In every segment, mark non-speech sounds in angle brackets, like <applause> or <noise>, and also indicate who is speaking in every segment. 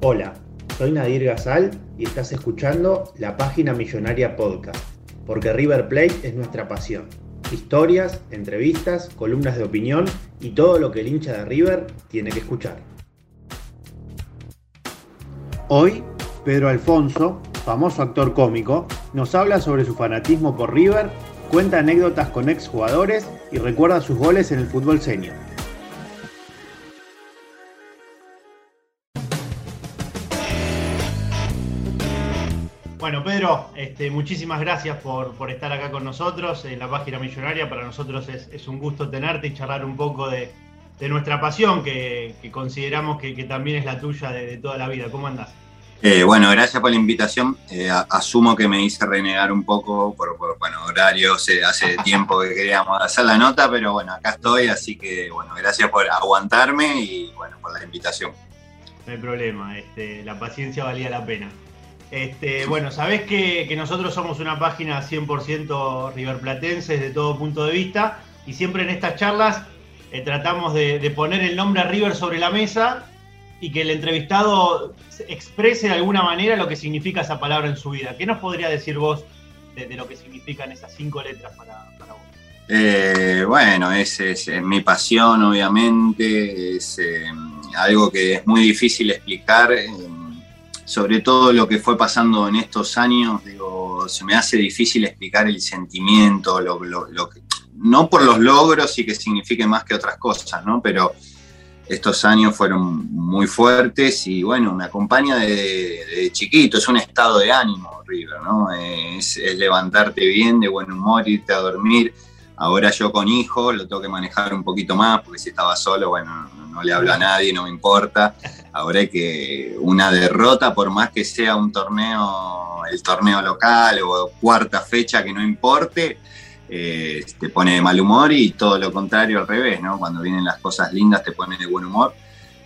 Speaker 1: Hola, soy Nadir Gazal y estás escuchando la página Millonaria Podcast, porque River Plate es nuestra pasión. Historias, entrevistas, columnas de opinión y todo lo que el hincha de River tiene que escuchar. Hoy, Pedro Alfonso, famoso actor cómico, nos habla sobre su fanatismo por River, cuenta anécdotas con exjugadores y recuerda sus goles en el fútbol senior. Bueno, Pedro, este, muchísimas gracias por, por, estar acá con nosotros en la página millonaria. Para nosotros es, es un gusto tenerte y charlar un poco de, de nuestra pasión, que, que consideramos que, que, también es la tuya de, de toda la vida. ¿Cómo andás?
Speaker 2: Eh, bueno, gracias por la invitación. Eh, asumo que me hice renegar un poco por, por bueno, horarios. Eh, hace <laughs> tiempo que queríamos hacer la nota, pero bueno, acá estoy, así que bueno, gracias por aguantarme y bueno, por la invitación.
Speaker 1: No hay problema, este, la paciencia valía la pena. Este, bueno, sabés que, nosotros somos una página 100% riverplatense de todo punto de vista y siempre en estas charlas eh, tratamos de, poner el nombre a River sobre la mesa y que el entrevistado exprese de alguna manera lo que significa esa palabra en su vida. ¿Qué nos podría decir vos de, lo que significan esas cinco letras para, vos?
Speaker 2: Eh, bueno, es, es, es, mi pasión, obviamente, es eh, algo que es muy difícil explicar sobre todo lo que fue pasando en estos años, digo, se me hace difícil explicar el sentimiento, lo, que, no por los logros y que signifique más que otras cosas, ¿no? Pero estos años fueron muy fuertes y bueno, me acompaña de, de chiquito, es un estado de ánimo, River, ¿no? Es, es, levantarte bien, de buen humor, irte a dormir. Ahora yo con hijo lo tengo que manejar un poquito más, porque si estaba solo, bueno, no le hablo a nadie, no me importa. Ahora que una derrota, por más que sea un torneo, el torneo local o cuarta fecha que no importe, eh, te pone de mal humor y todo lo contrario al revés, ¿no? Cuando vienen las cosas lindas te pone de buen humor.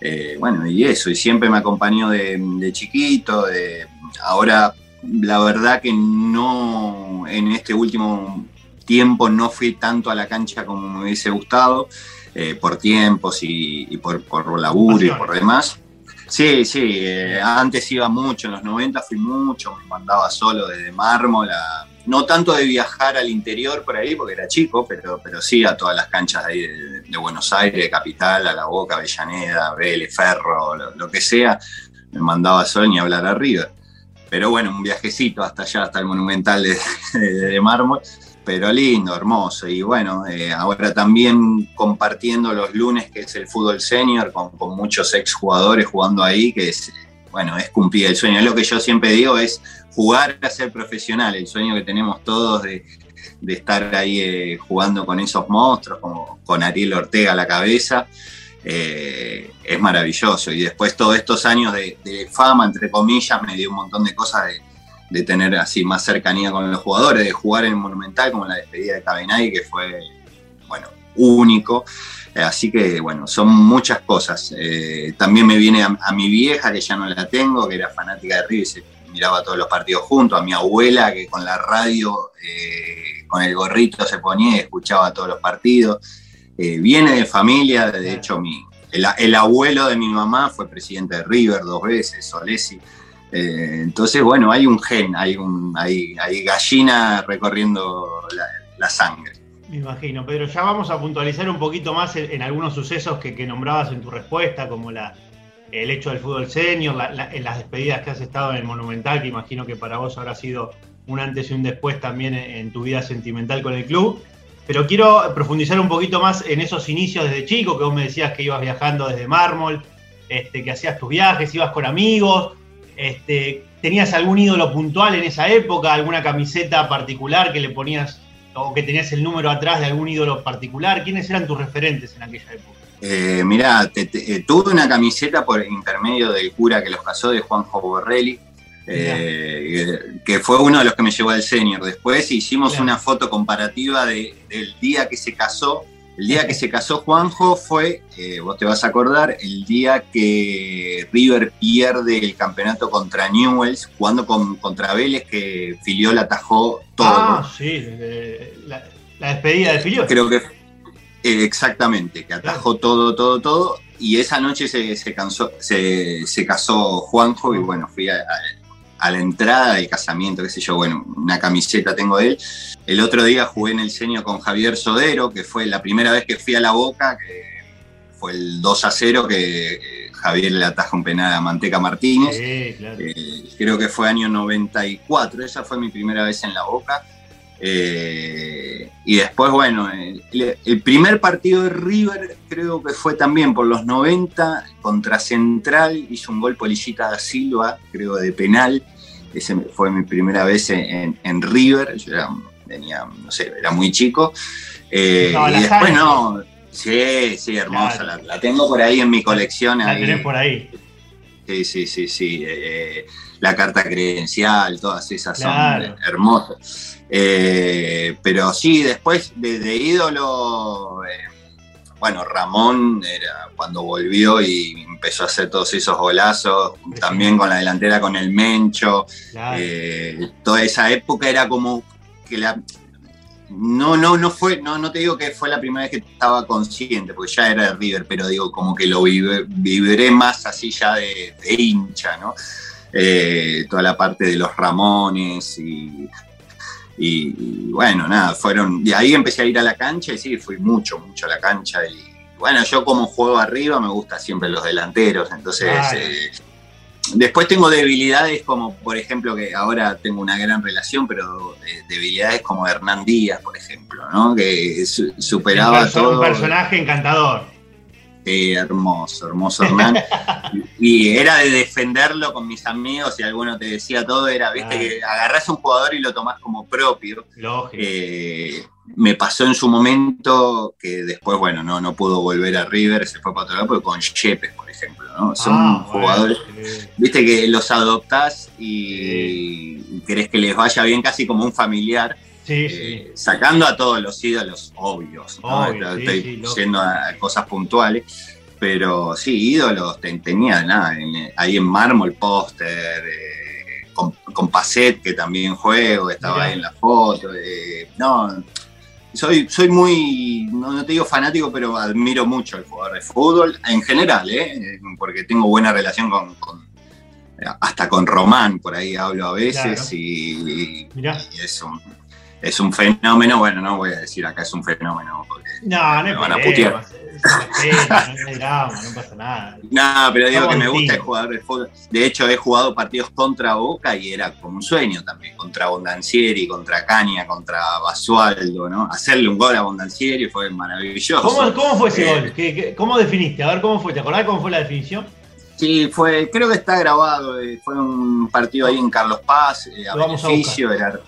Speaker 2: Eh, bueno, y eso, y siempre me acompañó de, de chiquito, de, ahora la verdad que no, en este último tiempo no fui tanto a la cancha como me hubiese gustado, eh, por tiempos y, y por, por, laburo y por demás. Sí, sí, eh, antes iba mucho, en los 90 fui mucho, me mandaba solo desde mármol, a, no tanto de viajar al interior por ahí, porque era chico, pero, pero sí a todas las canchas de ahí de, de Buenos Aires, de Capital, a La Boca, Avellaneda, Vélez, Ferro, lo, lo, que sea, me mandaba solo ni hablar arriba. Pero bueno, un viajecito hasta allá, hasta el Monumental de, <laughs> de, de mármol, pero lindo, hermoso. Y bueno, eh, ahora también compartiendo los lunes, que es el fútbol senior, con, con muchos exjugadores jugando ahí, que es, bueno, es cumplir el sueño. Es lo que yo siempre digo, es jugar a ser profesional, el sueño que tenemos todos de, estar ahí eh, jugando con esos monstruos, como con Ariel Ortega a la cabeza. Eh, es maravilloso. Y después todos estos años de, de, fama, entre comillas, me dio un montón de cosas de, de, tener así más cercanía con los jugadores, de jugar en Monumental, como la despedida de Cabenay, que fue, bueno, único. Así que, bueno, son muchas cosas. Eh, también me viene a, a, mi vieja, que ya no la tengo, que era fanática de River, se miraba todos los partidos juntos, a mi abuela, que con la radio, eh, con el gorrito se ponía y escuchaba todos los partidos. Eh, viene de familia, de hecho, mi, el, el, abuelo de mi mamá fue presidente de River dos veces, Solesi. Eh, entonces, bueno, hay un gen, hay, un, hay, gallina recorriendo la, sangre.
Speaker 1: Me imagino, Pedro, ya vamos a puntualizar un poquito más en, algunos sucesos que, que, nombrabas en tu respuesta, como el hecho del fútbol senior, en las despedidas que has estado en el Monumental, que imagino que para vos habrá sido un antes y un después también en, tu vida sentimental con el club. Pero quiero profundizar un poquito más en esos inicios desde chico, que vos me decías que ibas viajando desde mármol, este, que hacías tus viajes, ibas con amigos. Este, ¿Tenías algún ídolo puntual en esa época? ¿Alguna camiseta particular que le ponías o que tenías el número atrás de algún ídolo particular? ¿Quiénes eran tus referentes en aquella época?
Speaker 2: Eh, mirá, eh, tuve una camiseta por intermedio del cura que los casó, de Juanjo Borrelli, eh, que fue uno de los que me llevó al senior. Después hicimos una foto comparativa del día que se casó. El día que se casó Juanjo fue, eh, vos te vas a acordar, el día que River pierde el campeonato contra Newells, jugando con, contra Vélez, que Filiol atajó todo.
Speaker 1: Ah, sí, la, despedida de Filiol.
Speaker 2: Creo que eh, exactamente, que atajó todo, todo, todo. Y esa noche se, se, se, casó Juanjo y bueno, fui a a la entrada del casamiento, qué sé yo, bueno, una camiseta tengo de él. El otro día jugué en el senio con Javier Sodero, que fue la primera vez que fui a la Boca, que fue el 2 a 0, que Javier le ataja un penal a Manteca Martínez. Sí, claro. Eh, creo que fue año 94, esa fue mi primera vez en la Boca. Eh, y después, bueno, el, primer partido de River creo que fue también por los 90 contra Central, hizo un gol Policita da Silva, creo de penal, ese fue mi primera vez en, River. Yo era, tenía, no sé, era muy chico. Eh, y después no. Sí, sí, hermosa. La, tengo por ahí en mi colección.
Speaker 1: La tenés por ahí.
Speaker 2: Sí, sí, sí, sí. Eh, la carta credencial, todas esas son hermosas. Eh, pero sí, después de, ídolo, bueno, Ramón era cuando volvió y empezó a hacer todos esos golazos, también con la delantera con el Mencho. Eh, toda esa época era como que la. No, no, no fue, no, no te digo que fue la primera vez que estaba consciente, porque ya era de River, pero digo como que lo viviré más así ya de, hincha, ¿no? Eh, toda la parte de los Ramones y, y, bueno, nada, fueron. De ahí empecé a ir a la cancha y sí, fui mucho, mucho a la cancha. Y bueno, yo como juego arriba me gustan siempre los delanteros, entonces. Eh, después tengo debilidades como, por ejemplo, que ahora tengo una gran relación, pero debilidades como Hernán Díaz, por ejemplo, ¿no? Que superaba todo.
Speaker 1: Un personaje encantador.
Speaker 2: Sí, hermoso, hermoso Hernán. <laughs> y, era de defenderlo con mis amigos y alguno te decía todo, era, viste, que agarrás a un jugador y lo tomás como propio.
Speaker 1: Lógico.
Speaker 2: Eh, me pasó en su momento que después, bueno, no, no pudo volver a River, se fue para otro lado, porque con Shepes, por ejemplo, ¿no? Son ah, jugadores, viste, que los adoptás y querés que les vaya bien casi como un familiar eh, sacando a todos los ídolos obvios, estoy yendo a cosas puntuales, pero sí, ídolos tenía nada, ahí en mármol póster, eh, con, con que también juego, estaba ahí en la foto, eh, no, soy, soy muy, no, te digo fanático, pero admiro mucho al jugador de fútbol, en general, porque tengo buena relación con, hasta con Román, por ahí hablo a veces y, y, es un, es un fenómeno, bueno, no voy a decir acá es un fenómeno porque
Speaker 1: no, no van a putear. no, pasa nada.
Speaker 2: No, pero digo que me gusta el jugador de fútbol. De hecho, he jugado partidos contra Boca y era como un sueño también, contra Bondancieri, contra Caña, contra Basualdo, ¿no? Hacerle un gol a Bondancieri fue maravilloso.
Speaker 1: ¿Cómo, fue ese eh, gol? cómo definiste? A ver, ¿cómo fue? ¿Te acordás cómo fue la definición?
Speaker 2: Sí, fue, creo que está grabado, eh, fue un partido ahí en Carlos Paz, eh, a beneficio, era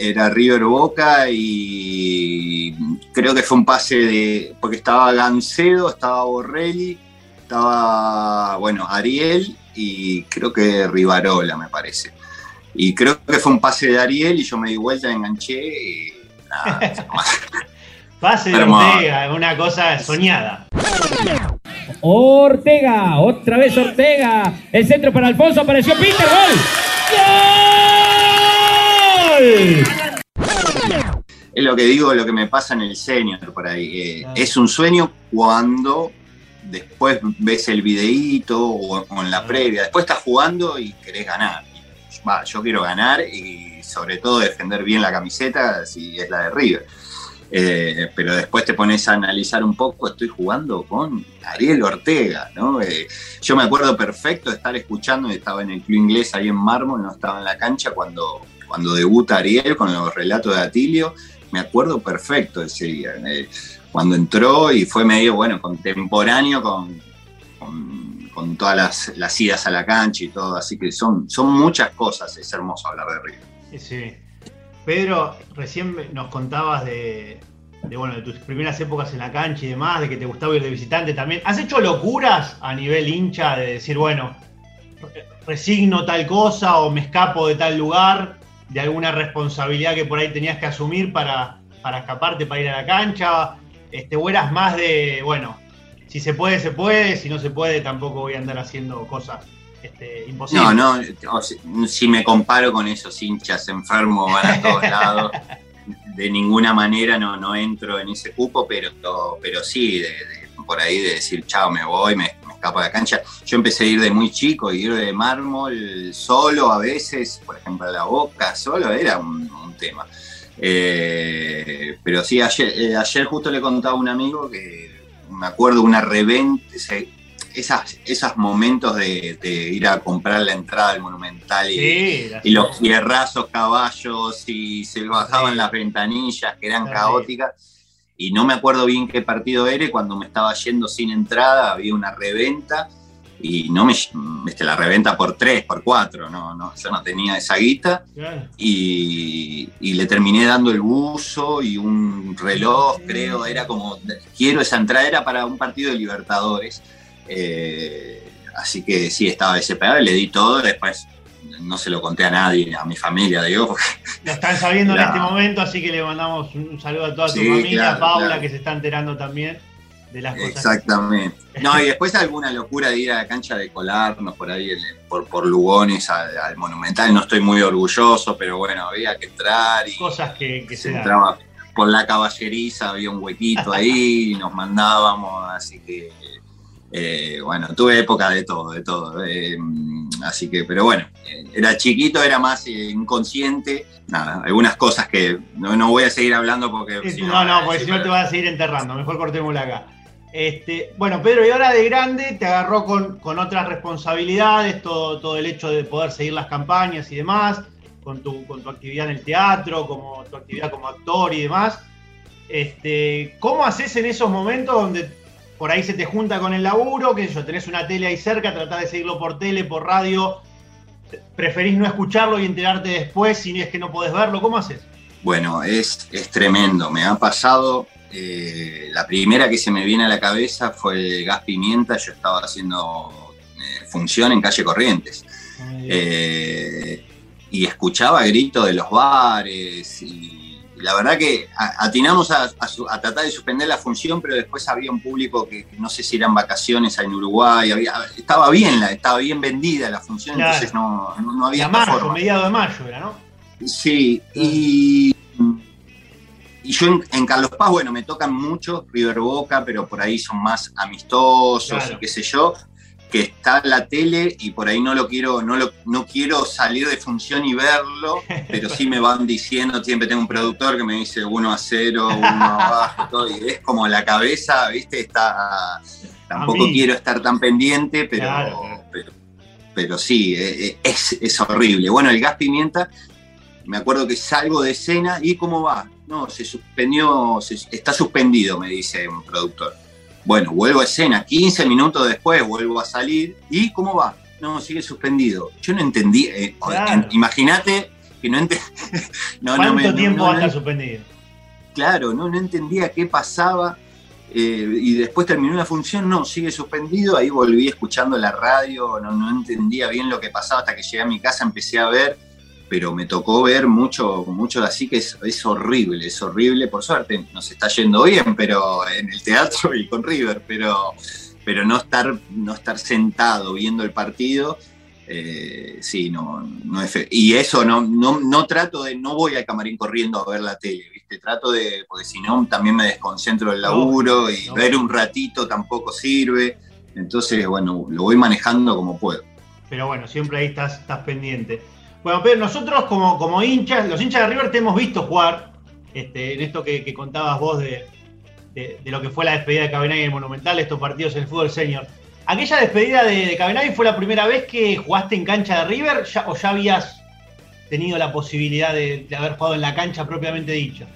Speaker 2: era River Boca y creo que fue un pase de. porque estaba Gancedo, estaba Borrelli, estaba, bueno, Ariel y creo que Rivarola, me parece. Y creo que fue un pase de Ariel y yo me di vuelta, enganché y nada. <laughs>
Speaker 1: pase de Ortega, una cosa soñada.
Speaker 3: Ortega, otra vez Ortega. El centro para Alfonso, apareció Peter, gol.
Speaker 2: Es lo que digo, lo que me pasa en el senior por ahí. Eh, es un sueño cuando después ves el videíto o, en la previa, después estás jugando y querés ganar. Va, yo quiero ganar y sobre todo defender bien la camiseta si es la de River. Eh, pero después te pones a analizar un poco, estoy jugando con Ariel Ortega, ¿no? Eh, yo me acuerdo perfecto de estar escuchando, estaba en el club inglés ahí en Mármol, no estaba en la cancha cuando, cuando debuta Ariel con los relatos de Atilio, me acuerdo perfecto ese día, eh, cuando entró y fue medio, bueno, contemporáneo con, con, todas las, las, idas a la cancha y todo, así que son, son muchas cosas, es hermoso hablar de River.
Speaker 1: Sí. Pedro, recién nos contabas de, bueno, de tus primeras épocas en la cancha y demás, de que te gustaba ir de visitante también. ¿Has hecho locuras a nivel hincha de decir, bueno, resigno tal cosa o me escapo de tal lugar, de alguna responsabilidad que por ahí tenías que asumir para, para escaparte, para ir a la cancha? Este, ¿O más de, bueno, si se puede, se puede, si no se puede, tampoco voy a andar haciendo cosas este,
Speaker 2: no, no, si me comparo con esos hinchas enfermos van a todos lados, de ninguna manera no, no entro en ese cupo, pero, pero sí, por ahí de decir, chao, me voy, me, escapo de cancha. Yo empecé a ir de muy chico, ir de mármol solo a veces, por ejemplo, a la boca, solo era un, tema. Eh, pero sí, ayer, eh, ayer justo le contaba a un amigo que me acuerdo una reventa, esas, esos momentos de, ir a comprar la entrada del Monumental y, los fierrazos caballos y se bajaban las ventanillas que eran caóticas. Y no me acuerdo bien qué partido era, cuando me estaba yendo sin entrada había una reventa y no me este, la reventa por tres, por cuatro, no, no, yo no tenía esa guita. Y, y, le terminé dando el buzo y un reloj, creo, era como, quiero esa entrada, era para un partido de Libertadores eh, así que sí, estaba desesperado, le di todo, después no se lo conté a nadie, a mi familia, digo.
Speaker 1: Lo están sabiendo en este momento, así que le mandamos un saludo a toda tu familia, a Paula, que se está enterando también de las cosas.
Speaker 2: Exactamente. No, y después alguna locura de ir a la cancha de colarnos por ahí, por, por Lugones al, Monumental. No estoy muy orgulloso, pero bueno, había que entrar y.
Speaker 1: Cosas que, se,
Speaker 2: entraba. Por la caballeriza había un huequito ahí y <laughs> nos mandábamos, así que eh, bueno, tuve época de todo, de todo. Eh, así que, pero bueno, era chiquito, era más inconsciente. Nada, algunas cosas que no, voy a seguir hablando porque.
Speaker 1: no, no, porque si no te vas a seguir enterrando. Mejor cortémosla acá. Este, bueno, Pedro, y ahora de grande te agarró con, otras responsabilidades, todo, todo el hecho de poder seguir las campañas y demás, con tu, con tu actividad en el teatro, como tu actividad como actor y demás. Este, ¿Cómo haces en esos momentos donde por ahí se te junta con el laburo, que yo, tenés una tele ahí cerca, tratás de seguirlo por tele, por radio, preferís no escucharlo y enterarte después si es que no podés verlo, ¿cómo haces?
Speaker 2: Bueno, es, es tremendo, me ha pasado, eh, la primera que se me viene a la cabeza fue el gas pimienta, yo estaba haciendo eh, función en calle Corrientes. Eh, y escuchaba gritos de los bares y la verdad que atinamos a, tratar de suspender la función, pero después había un público que, no sé si eran vacaciones en Uruguay, estaba bien, estaba bien vendida la función, entonces no, no, había
Speaker 1: mayo, mediado de mayo era, ¿no?
Speaker 2: Sí, y, y yo en, Carlos Paz, bueno, me tocan mucho River Boca, pero por ahí son más amistosos y qué sé yo, que está la tele y por ahí no lo quiero, no lo, no quiero salir de función y verlo, pero sí me van diciendo, siempre tengo un productor que me dice uno a cero, uno abajo, todo, y es como la cabeza, viste, está tampoco quiero estar tan pendiente, pero, pero, sí, e, e, es, es horrible. Bueno, el gas pimienta, me acuerdo que salgo de escena y cómo va. No, se suspendió, está suspendido, me dice un productor bueno, vuelvo a escena, 15 minutos después vuelvo a salir. ¿Y cómo va? No, sigue suspendido. Yo no entendí. Eh, imagínate que no entendí. <laughs>
Speaker 1: ¿Cuánto tiempo va a estar suspendido?
Speaker 2: Claro, no, no entendía qué pasaba. Eh, y después terminó la función, no, sigue suspendido. Ahí volví escuchando la radio, no, no entendía bien lo que pasaba hasta que llegué a mi casa, empecé a ver pero me tocó ver mucho, mucho así que es, es, horrible, es horrible, por suerte nos está yendo bien, pero en el teatro y con River, pero, pero no, estar, no estar sentado viendo el partido, eh, sí, no, no es Y eso no, no, no trato de, no voy al camarín corriendo a ver la tele, ¿viste? Trato de, porque si no también me desconcentro del laburo y ver un ratito tampoco sirve, entonces bueno, lo voy manejando como puedo.
Speaker 1: Pero bueno, siempre ahí estás, estás pendiente. Bueno, pero nosotros como, como hinchas, los hinchas de River te hemos visto jugar este, en esto que, contabas vos de, lo que fue la despedida de Cabenagui en el Monumental, estos partidos en el fútbol senior. ¿Aquella despedida de, de fue la primera vez que jugaste en cancha de River o ya habías tenido la posibilidad de, haber jugado en la cancha propiamente dicho?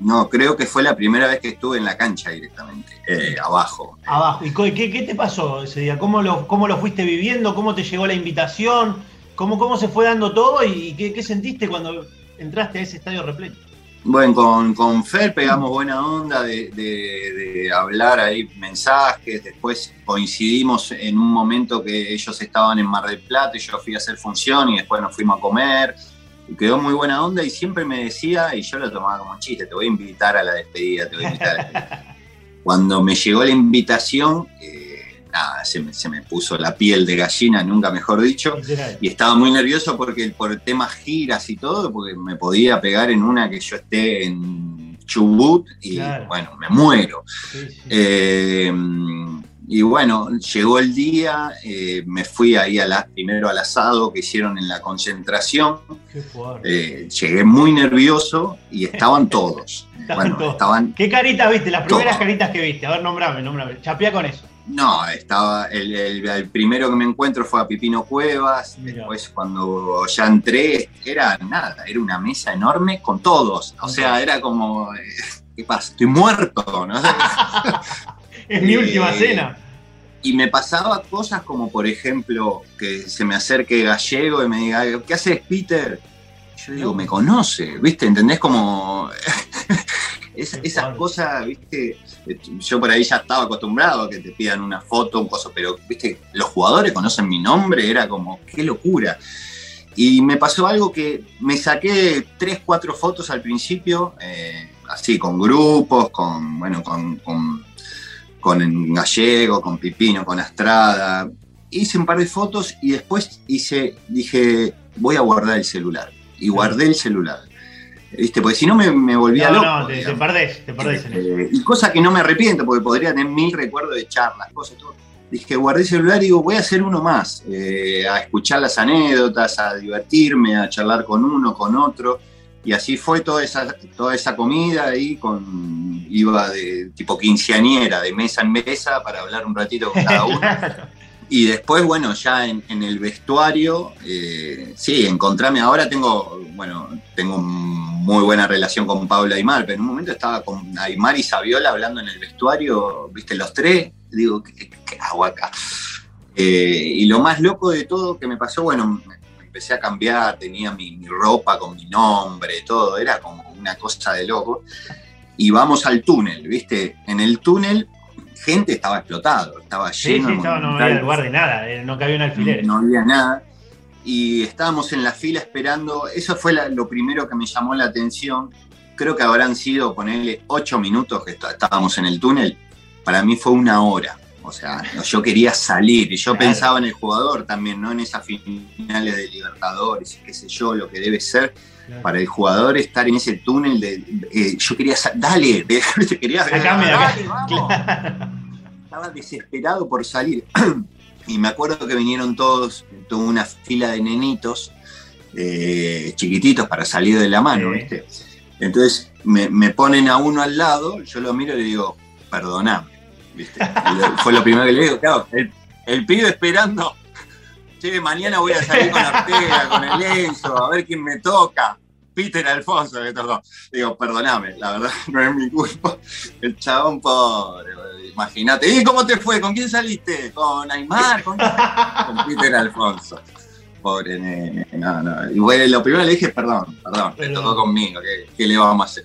Speaker 2: No, creo que fue la primera vez que estuve en la cancha directamente, eh, abajo.
Speaker 1: Abajo. ¿Y qué, qué, te pasó ese día? ¿Cómo lo, ¿Cómo lo fuiste viviendo? ¿Cómo te llegó la invitación? ¿Cómo, cómo se fue dando todo? ¿Y qué, qué sentiste cuando entraste a ese estadio repleto?
Speaker 2: Bueno, con, con Fer pegamos buena onda de, hablar ahí mensajes, después coincidimos en un momento que ellos estaban en Mar del Plata y yo fui a hacer función y después nos fuimos a comer, y quedó muy buena onda y siempre me decía, y yo lo tomaba como chiste, te voy a invitar a la despedida, te voy a invitar <laughs> Cuando me llegó la invitación, eh, nada, se me, puso la piel de gallina, nunca mejor dicho, y estaba muy nervioso porque por temas giras y todo, porque me podía pegar en una que yo esté en Chubut y bueno, me muero. Eh, y bueno, llegó el día, eh, me fui ahí a primero al asado que hicieron en la concentración. Eh, llegué muy nervioso y estaban todos. <laughs>
Speaker 1: estaban ¿Qué caritas viste? Las primeras caritas que viste. A ver, nombrame, nombrame. Chapea con eso.
Speaker 2: No, estaba el, primero que me encuentro fue a Pipino Cuevas, después cuando ya entré era nada, era una mesa enorme con todos, o sea, era como, eh, ¿qué pasa? Estoy muerto, ¿no? <laughs>
Speaker 1: es mi última eh, cena.
Speaker 2: Y me pasaba cosas como, por ejemplo, que se me acerque Gallego y me diga, ¿qué haces, Peter? Yo digo, me conoce, ¿viste? ¿Entendés? Como esas cosas, ¿viste? yo por ahí ya estaba acostumbrado a que te pidan una foto, un coso, pero viste, los jugadores conocen mi nombre, era como, qué locura. Y me pasó algo que me saqué tres, cuatro fotos al principio, eh, así, con grupos, con, bueno, con, con, con Gallego, con Pipino, con Astrada. Hice un par de fotos y después hice, dije, voy a guardar el celular. Y guardé el celular. ¿Viste? Porque si no me, me volvía loco. No,
Speaker 1: te, perdés, te perdés.
Speaker 2: Eh, y cosa que no me arrepiento, porque podría tener mil recuerdos de charlas, cosas, todo. Dije, guardé el celular y digo, voy a hacer uno más, eh, a escuchar las anécdotas, a divertirme, a charlar con uno, con otro. Y así fue toda esa, toda esa comida ahí, con, iba de tipo quinceañera, de mesa en mesa, para hablar un ratito con cada uno. <laughs> Y después, bueno, ya en, el vestuario, eh, sí, encontrarme. Ahora tengo, bueno, tengo muy buena relación con Paula Aymar, pero en un momento estaba con Aymar y Saviola hablando en el vestuario, viste, los tres. Digo, ¿qué, hago acá? Eh, y lo más loco de todo que me pasó, bueno, me empecé a cambiar, tenía mi, mi ropa con mi nombre, todo, era como una cosa de loco. Y vamos al túnel, viste, en el túnel gente estaba explotado, estaba lleno.
Speaker 1: Sí, estaba, no había lugar de nada, eh, no cabía un alfiler.
Speaker 2: No, había nada. Y estábamos en la fila esperando, eso fue lo primero que me llamó la atención. Creo que habrán sido, ponerle, ocho minutos que estábamos en el túnel. Para mí fue una hora. O sea, yo quería salir y yo pensaba en el jugador también, ¿no? En esas finales de Libertadores, qué sé yo, lo que debe ser para el jugador estar en ese túnel de. Eh, yo quería. Dale, <laughs> quería. Estaba desesperado por salir. <clears throat> y me acuerdo que vinieron todos, tuvo una fila de nenitos eh, chiquititos para salir de la mano, ¿viste? Entonces me, ponen a uno al lado, yo lo miro y le digo, perdoname, ¿viste? fue lo primero que le digo, claro, el, el pibe esperando mañana voy a salir con Ortega, con el Enzo, a ver quién me toca. Peter Alfonso me tocó. Digo, perdóname, la verdad <laughs> no es mi culpa. El chabón pobre, imagínate. ¿Y cómo te fue? ¿Con quién saliste? ¿Con Aymar? ¿Con, Peter Alfonso. Pobre nene, no, no. Y bueno, lo primero le dije, perdón, perdón, me tocó conmigo, ¿qué, ¿qué le vamos a hacer?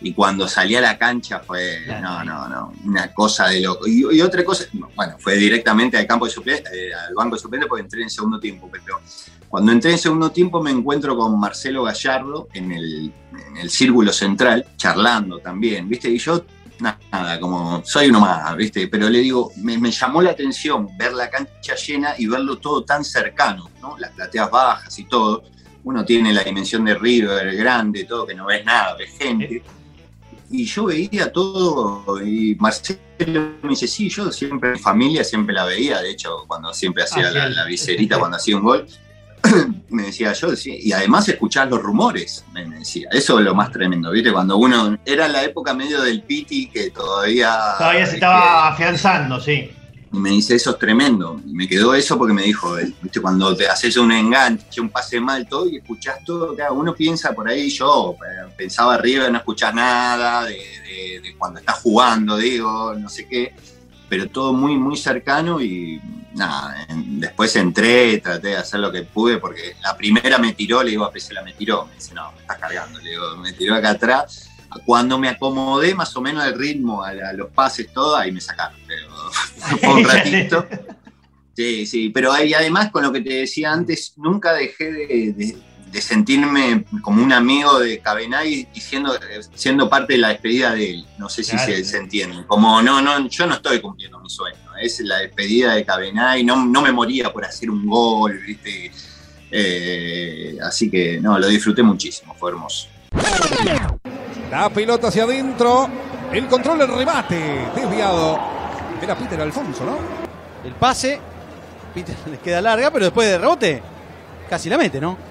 Speaker 2: y cuando salí a la cancha fue, no, no, no, una cosa de loco. Y, otra cosa, bueno, fue directamente al campo de suplente, eh, al banco de suplente porque entré en segundo tiempo, pero cuando entré en segundo tiempo me encuentro con Marcelo Gallardo en el, en el círculo central, charlando también, ¿viste? Y yo, nada, como soy uno más, ¿viste? Pero le digo, me, me llamó la atención ver la cancha llena y verlo todo tan cercano, ¿no? Las plateas bajas y todo. Uno tiene la dimensión de River grande, todo, que no ves nada, ves gente y yo veía todo, y Marcelo me dice, sí, yo siempre, mi familia siempre la veía, de hecho, cuando siempre hacía la, la, viserita, cuando hacía un gol, <coughs> me decía yo, y además escuchás los rumores, me decía. Eso es lo más tremendo, ¿viste? Cuando uno. Era la época medio del piti que todavía.
Speaker 1: Todavía se estaba afianzando, sí.
Speaker 2: Y me dice, eso es tremendo. Y me quedó eso porque me dijo, ¿viste? cuando te haces un enganche, un pase mal, todo, y escuchás todo, uno piensa por ahí, yo eh, pensaba arriba, no escuchás nada de, de cuando estás jugando, digo, no sé qué, pero todo muy, muy cercano y nada, después entré, traté de hacer lo que pude, porque la primera me tiró, le digo a Pesela, me tiró, me dice, no, me estás cargando, le digo, me tiró acá atrás. Cuando me acomodé más o menos el ritmo, a, los pases, todo, ahí me sacaron, pero <laughs> un ratito. Sí, sí, pero ahí además con lo que te decía antes, nunca dejé de, de sentirme como un amigo de Cabenay y siendo, siendo parte de la despedida de él. No sé si se, entiende. Como no, no, yo no estoy cumpliendo mi sueño. Es la despedida de Cabenay. No, no me moría por hacer un gol, ¿viste? Eh, así que no, lo disfruté muchísimo, fue hermoso.
Speaker 4: La pelota hacia adentro. El control del remate. Desviado. Era Peter Alfonso, ¿no?
Speaker 5: El pase. Peter <laughs> le queda larga, pero después de rebote, casi la mete, ¿no?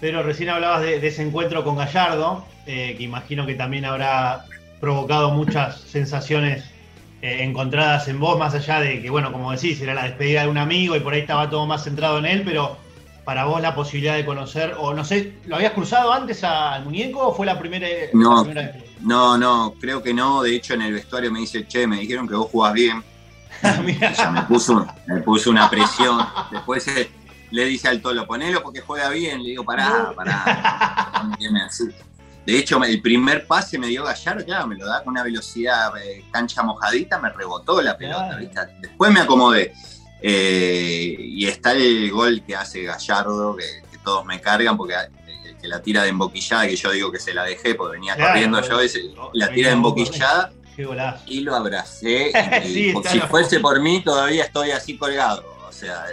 Speaker 1: Pero recién hablabas de, ese encuentro con Gallardo, eh, que imagino que también habrá provocado muchas sensaciones eh, encontradas en vos, más allá de que, bueno, como decís, era la despedida de un amigo y por ahí estaba todo más centrado en él, pero para vos la posibilidad de conocer, o no sé, ¿lo habías cruzado antes al muñeco o fue la primera,
Speaker 2: no, No, no, creo que no. De hecho, en el vestuario me dice, che, me dijeron que vos jugás bien. <laughs> me puso, me puso una presión. <laughs> Después eh, le dice al Tolo, ponelo porque juega bien. Le digo, pará, pará. De hecho, el primer pase me dio Gallardo, claro, me lo da con una velocidad eh, cancha mojadita, me rebotó la pelota, Después me acomodé. Eh, y está el gol que hace Gallardo, que, todos me cargan porque eh, que la tira de emboquillada, que yo digo que se la dejé porque venía corriendo yo, la tira de emboquillada. y lo abracé. <laughs> y, si fuese por mí, todavía estoy así colgado. O sea,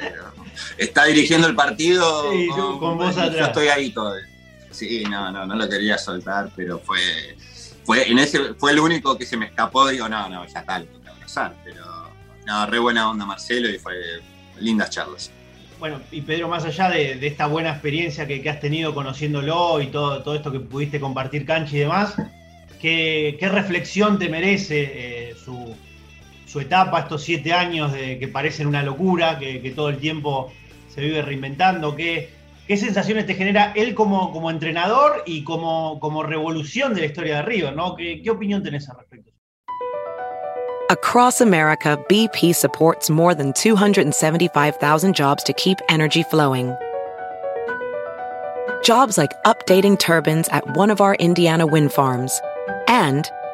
Speaker 2: está dirigiendo el partido.
Speaker 1: Sí, con, con vos atrás. Yo
Speaker 2: estoy ahí todavía. Sí, no, no, no lo quería soltar, pero fue, fue, en ese, fue el único que se me escapó. Digo, no, no, ya tal, tengo que abrazar. Pero, no, re buena onda Marcelo y fue lindas charlas.
Speaker 1: Bueno, y Pedro, más allá de, esta buena experiencia que, has tenido conociéndolo y todo, todo esto que pudiste compartir cancha y demás, ¿qué, reflexión te merece eh, su, su etapa, estos siete años de, que parecen una locura, que, todo el tiempo se vive reinventando? ¿Qué, sensaciones te genera él como, como entrenador y como, como revolución de la historia de River? ¿no? ¿Qué, ¿Qué opinión tenés al respecto?
Speaker 6: Across America, BP supports more than 275,000 jobs to keep energy flowing. Jobs like updating turbines at one of our Indiana wind farms and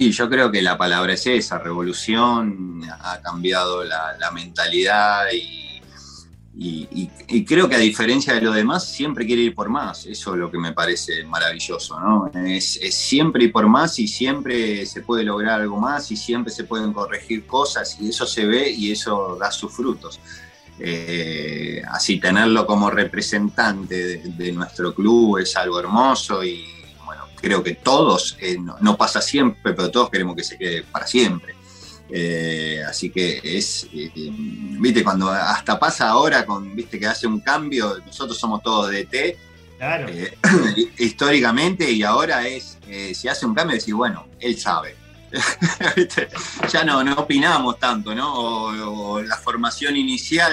Speaker 2: Y yo creo que la palabra es esa, revolución, ha cambiado la, la mentalidad y y, creo que a diferencia de lo demás, siempre quiere ir por más. Eso es lo que me parece maravilloso, ¿no? Es, siempre ir por más y siempre se puede lograr algo más y siempre se pueden corregir cosas y eso se ve y eso da sus frutos. Eh, así tenerlo como representante de, nuestro club es algo hermoso y creo que todos, eh, no pasa siempre, pero todos queremos que se quede para siempre. Eh, así que es, eh, viste, cuando hasta pasa ahora con, viste, que hace un cambio, nosotros somos todos DT, claro. Eh, <coughs> históricamente, y ahora es, si hace un cambio, decir, bueno, él sabe. <laughs> ya no, no opinamos tanto, ¿no? O, la formación inicial,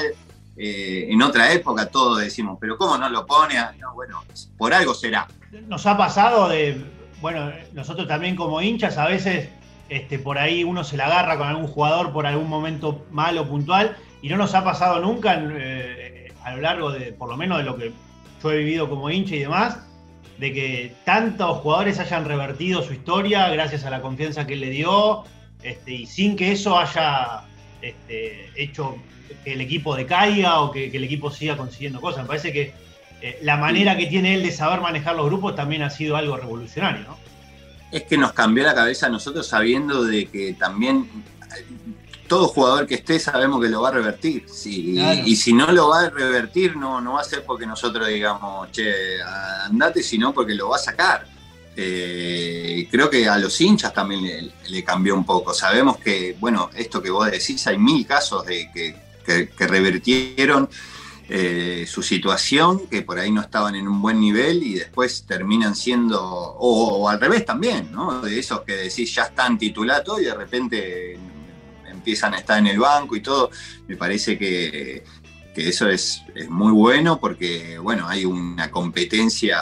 Speaker 2: en otra época todos decimos, pero ¿cómo no lo pone? Ah, no, bueno, por algo será.
Speaker 1: Nos ha pasado de, bueno, nosotros también como hinchas a veces este, por ahí uno se la agarra con algún jugador por algún momento malo, puntual, y no nos ha pasado nunca eh, a lo largo de, por lo menos de lo que yo he vivido como hincha y demás, de que tantos jugadores hayan revertido su historia gracias a la confianza que le dio, este, y sin que eso haya este, hecho que el equipo decaiga o que, el equipo siga consiguiendo cosas. Me parece que eh, la manera que tiene él de saber manejar los grupos también ha sido algo revolucionario, ¿no?
Speaker 2: es que nos cambió la cabeza a nosotros sabiendo de que también todo jugador que esté sabemos que lo va a revertir. y, si no lo va a revertir, no, no va a ser porque nosotros digamos, che, andate, sino porque lo va a sacar. Eh, creo que a los hinchas también le, cambió un poco. Sabemos que, bueno, esto que vos decís, hay mil casos de que, que revertieron eh, su situación, que por ahí no estaban en un buen nivel y después terminan siendo, o, al revés también, ¿no? De esos que decís ya están titulados y de repente empiezan a estar en el banco y todo. Me parece que, eso es, es, muy bueno porque, bueno, hay una competencia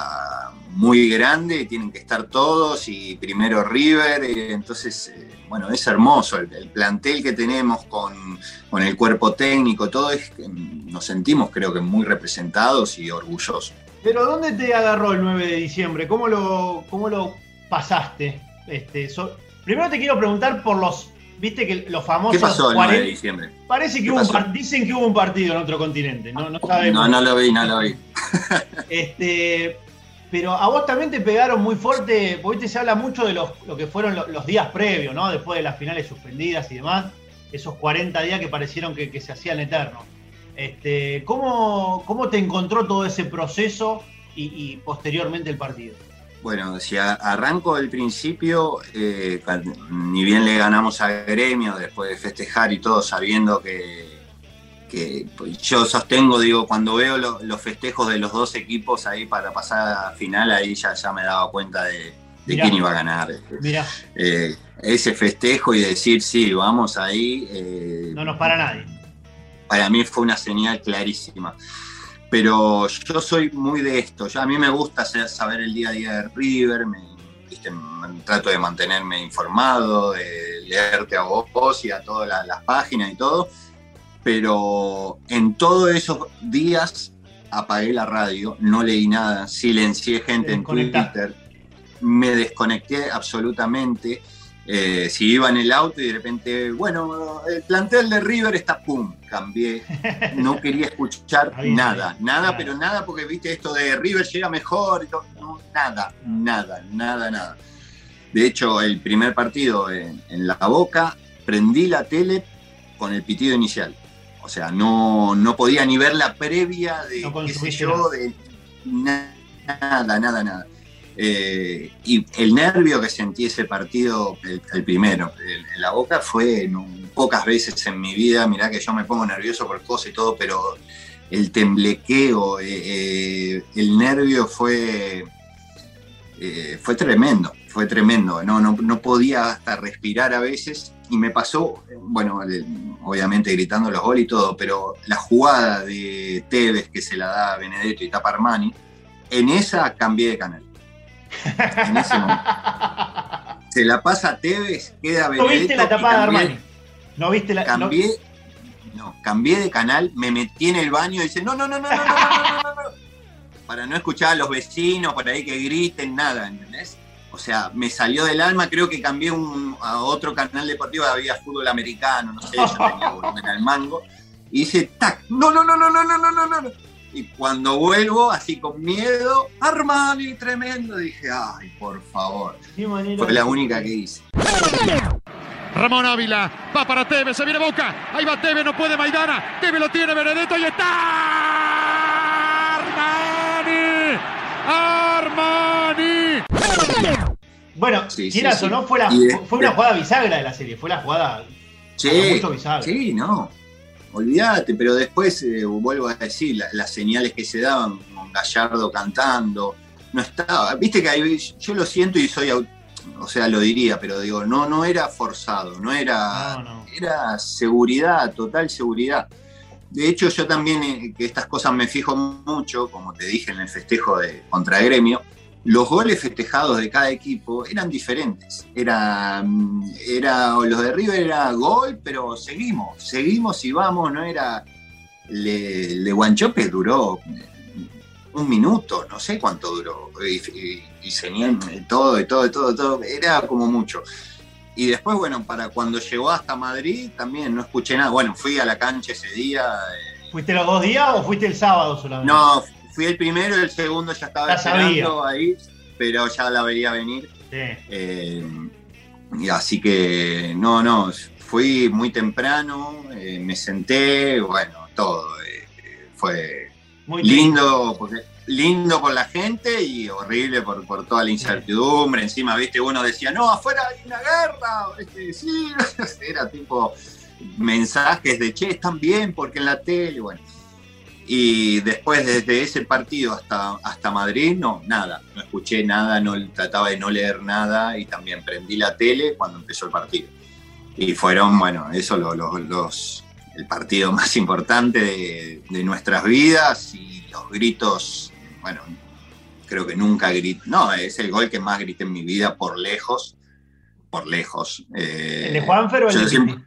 Speaker 2: muy grande, tienen que estar todos y primero River, eh, entonces, eh, bueno, es hermoso el, plantel que tenemos con, el cuerpo técnico, todo es, nos sentimos creo que muy representados y orgullosos.
Speaker 1: Pero ¿dónde te agarró el 9 de diciembre? ¿Cómo lo, cómo lo pasaste? Este, primero te quiero preguntar por los, viste que los famosos...
Speaker 2: ¿Qué pasó el 9 de diciembre?
Speaker 1: Parece que hubo un, dicen que hubo un partido en otro continente, no, no
Speaker 2: No, no lo vi, no lo vi.
Speaker 1: este, pero a vos también te pegaron muy fuerte, porque se habla mucho de los, lo que fueron los, días previos, ¿no? Después de las finales suspendidas y demás, esos 40 días que parecieron que, se hacían eternos. Este, ¿cómo, ¿Cómo te encontró todo ese proceso y, posteriormente el partido?
Speaker 2: Bueno, si arranco del principio, eh, ni bien le ganamos al gremio después de festejar y todo, sabiendo que, que pues, yo sostengo, digo, cuando veo los festejos de los dos equipos ahí para pasar a final, ahí ya, ya me daba cuenta de, quién iba a ganar.
Speaker 1: Mira.
Speaker 2: Eh, ese festejo y decir, sí, vamos ahí.
Speaker 1: Eh, no nos para nadie.
Speaker 2: Para mí fue una señal clarísima. Pero yo soy muy de esto. Yo, a mí me gusta saber el día a día de River, me, trato de mantenerme informado, de leerte a vos y a todas las páginas y todo pero en todos esos días apagué la radio, no leí nada, silencié gente en Twitter, me desconecté absolutamente. Eh, si iba en el auto y de repente, bueno, el plantel de River está, pum, cambié. No <laughs> quería escuchar nada, nada, pero nada, porque viste esto de River llega mejor, y todo. No, nada, nada, nada, nada. De hecho, el primer partido en la boca, prendí la tele con el pitido inicial o sea, no, podía ni ver la previa de, qué sé yo, de nada, nada, nada. Eh, y el nervio que sentí ese partido, el, primero, en la boca, fue pocas veces en mi vida. Mirá que yo me pongo nervioso por cosas y todo, pero el temblequeo, eh, eh, el nervio fue, fue tremendo, fue tremendo. No, no, no podía hasta respirar a veces y me pasó, bueno, obviamente gritando los goles y todo, pero la jugada de Tevez que se la da a Benedetto y tapa Armani, en esa cambié de canal. <laughs> En ese momento. Se la pasa a Tevez, queda Benedetto.
Speaker 1: ¿No viste la tapada de Armani? ¿No viste la
Speaker 2: Cambié, no, cambié de canal, me metí en el baño y dice, no, no, no, no, no, no, no, no, no, <laughs> Para no escuchar a los vecinos por ahí que griten, nada, ¿entendés? O sea, me salió del alma, creo que cambié un, a otro canal deportivo, había fútbol americano, no sé, yo tenía <laughs> volumen al mango, y hice tac, no, no, no, no, no, no, no, no, no. Y cuando vuelvo, así con miedo, Armani, tremendo, dije, ay, por favor. Fue la única que hice.
Speaker 7: Ramón Ávila, va para Tevez, se viene Boca, ahí va Tevez, no puede Maidana, Tevez lo tiene Benedetto y está Armani, Armani.
Speaker 1: Bueno,
Speaker 2: Sí,
Speaker 1: quieras
Speaker 2: sí,
Speaker 1: o
Speaker 2: sí.
Speaker 1: no, fue, la-
Speaker 2: de-
Speaker 1: fue una jugada bisagra de la serie, fue la jugada
Speaker 2: Sí,
Speaker 1: bisagra.
Speaker 2: sí, no. Olvídate, pero después eh, vuelvo a decir, la- las señales que se daban, con Gallardo cantando, no estaba. Viste que ahí, yo lo siento y soy, o sea, lo diría, pero digo, no, no era forzado, no era,
Speaker 1: No, no.
Speaker 2: era seguridad, total seguridad. De hecho, yo también, eh, que estas cosas me fijo mucho, como te dije en el festejo de contra Gremio, los goles festejados de cada equipo eran diferentes. Era, mm, era los de River era gol, pero seguimos, seguimos y vamos, no era. Le, el de Guanchope duró un minuto, no sé cuánto duró. Y, y, y señal, todo, y todo, y todo, todo. Era como mucho. Y después, bueno, para cuando llegó hasta Madrid también no escuché nada. Bueno, fui a la cancha ese día. eh,
Speaker 1: ¿Fuiste los dos días o fuiste el sábado solamente?
Speaker 2: no, fui el primero, el segundo ya estaba
Speaker 1: Ya
Speaker 2: esperando ahí, pero ya la vería venir.
Speaker 1: Sí.
Speaker 2: Eh, y así que no, no, fui muy temprano, eh, me senté, bueno, todo. eh, fue
Speaker 1: Muy
Speaker 2: lindo, porque, lindo por la gente y horrible por, por toda la incertidumbre. Encima, viste, uno decía, no, afuera hay una guerra. Este, sí, <laughs> era tipo mensajes de, che, están bien porque en la tele, bueno. Y después desde ese partido hasta, hasta Madrid, no, nada, no escuché nada, no trataba de no leer nada y también prendí la tele cuando empezó el partido. Y fueron, bueno, eso lo- lo- los, el partido <laughs> más importante de, de nuestras vidas y los gritos, bueno, creo que nunca grité, no, es el gol que más grité en mi vida por lejos, por lejos. Eh,
Speaker 1: ¿El de Juanfer o el de
Speaker 2: siempre-?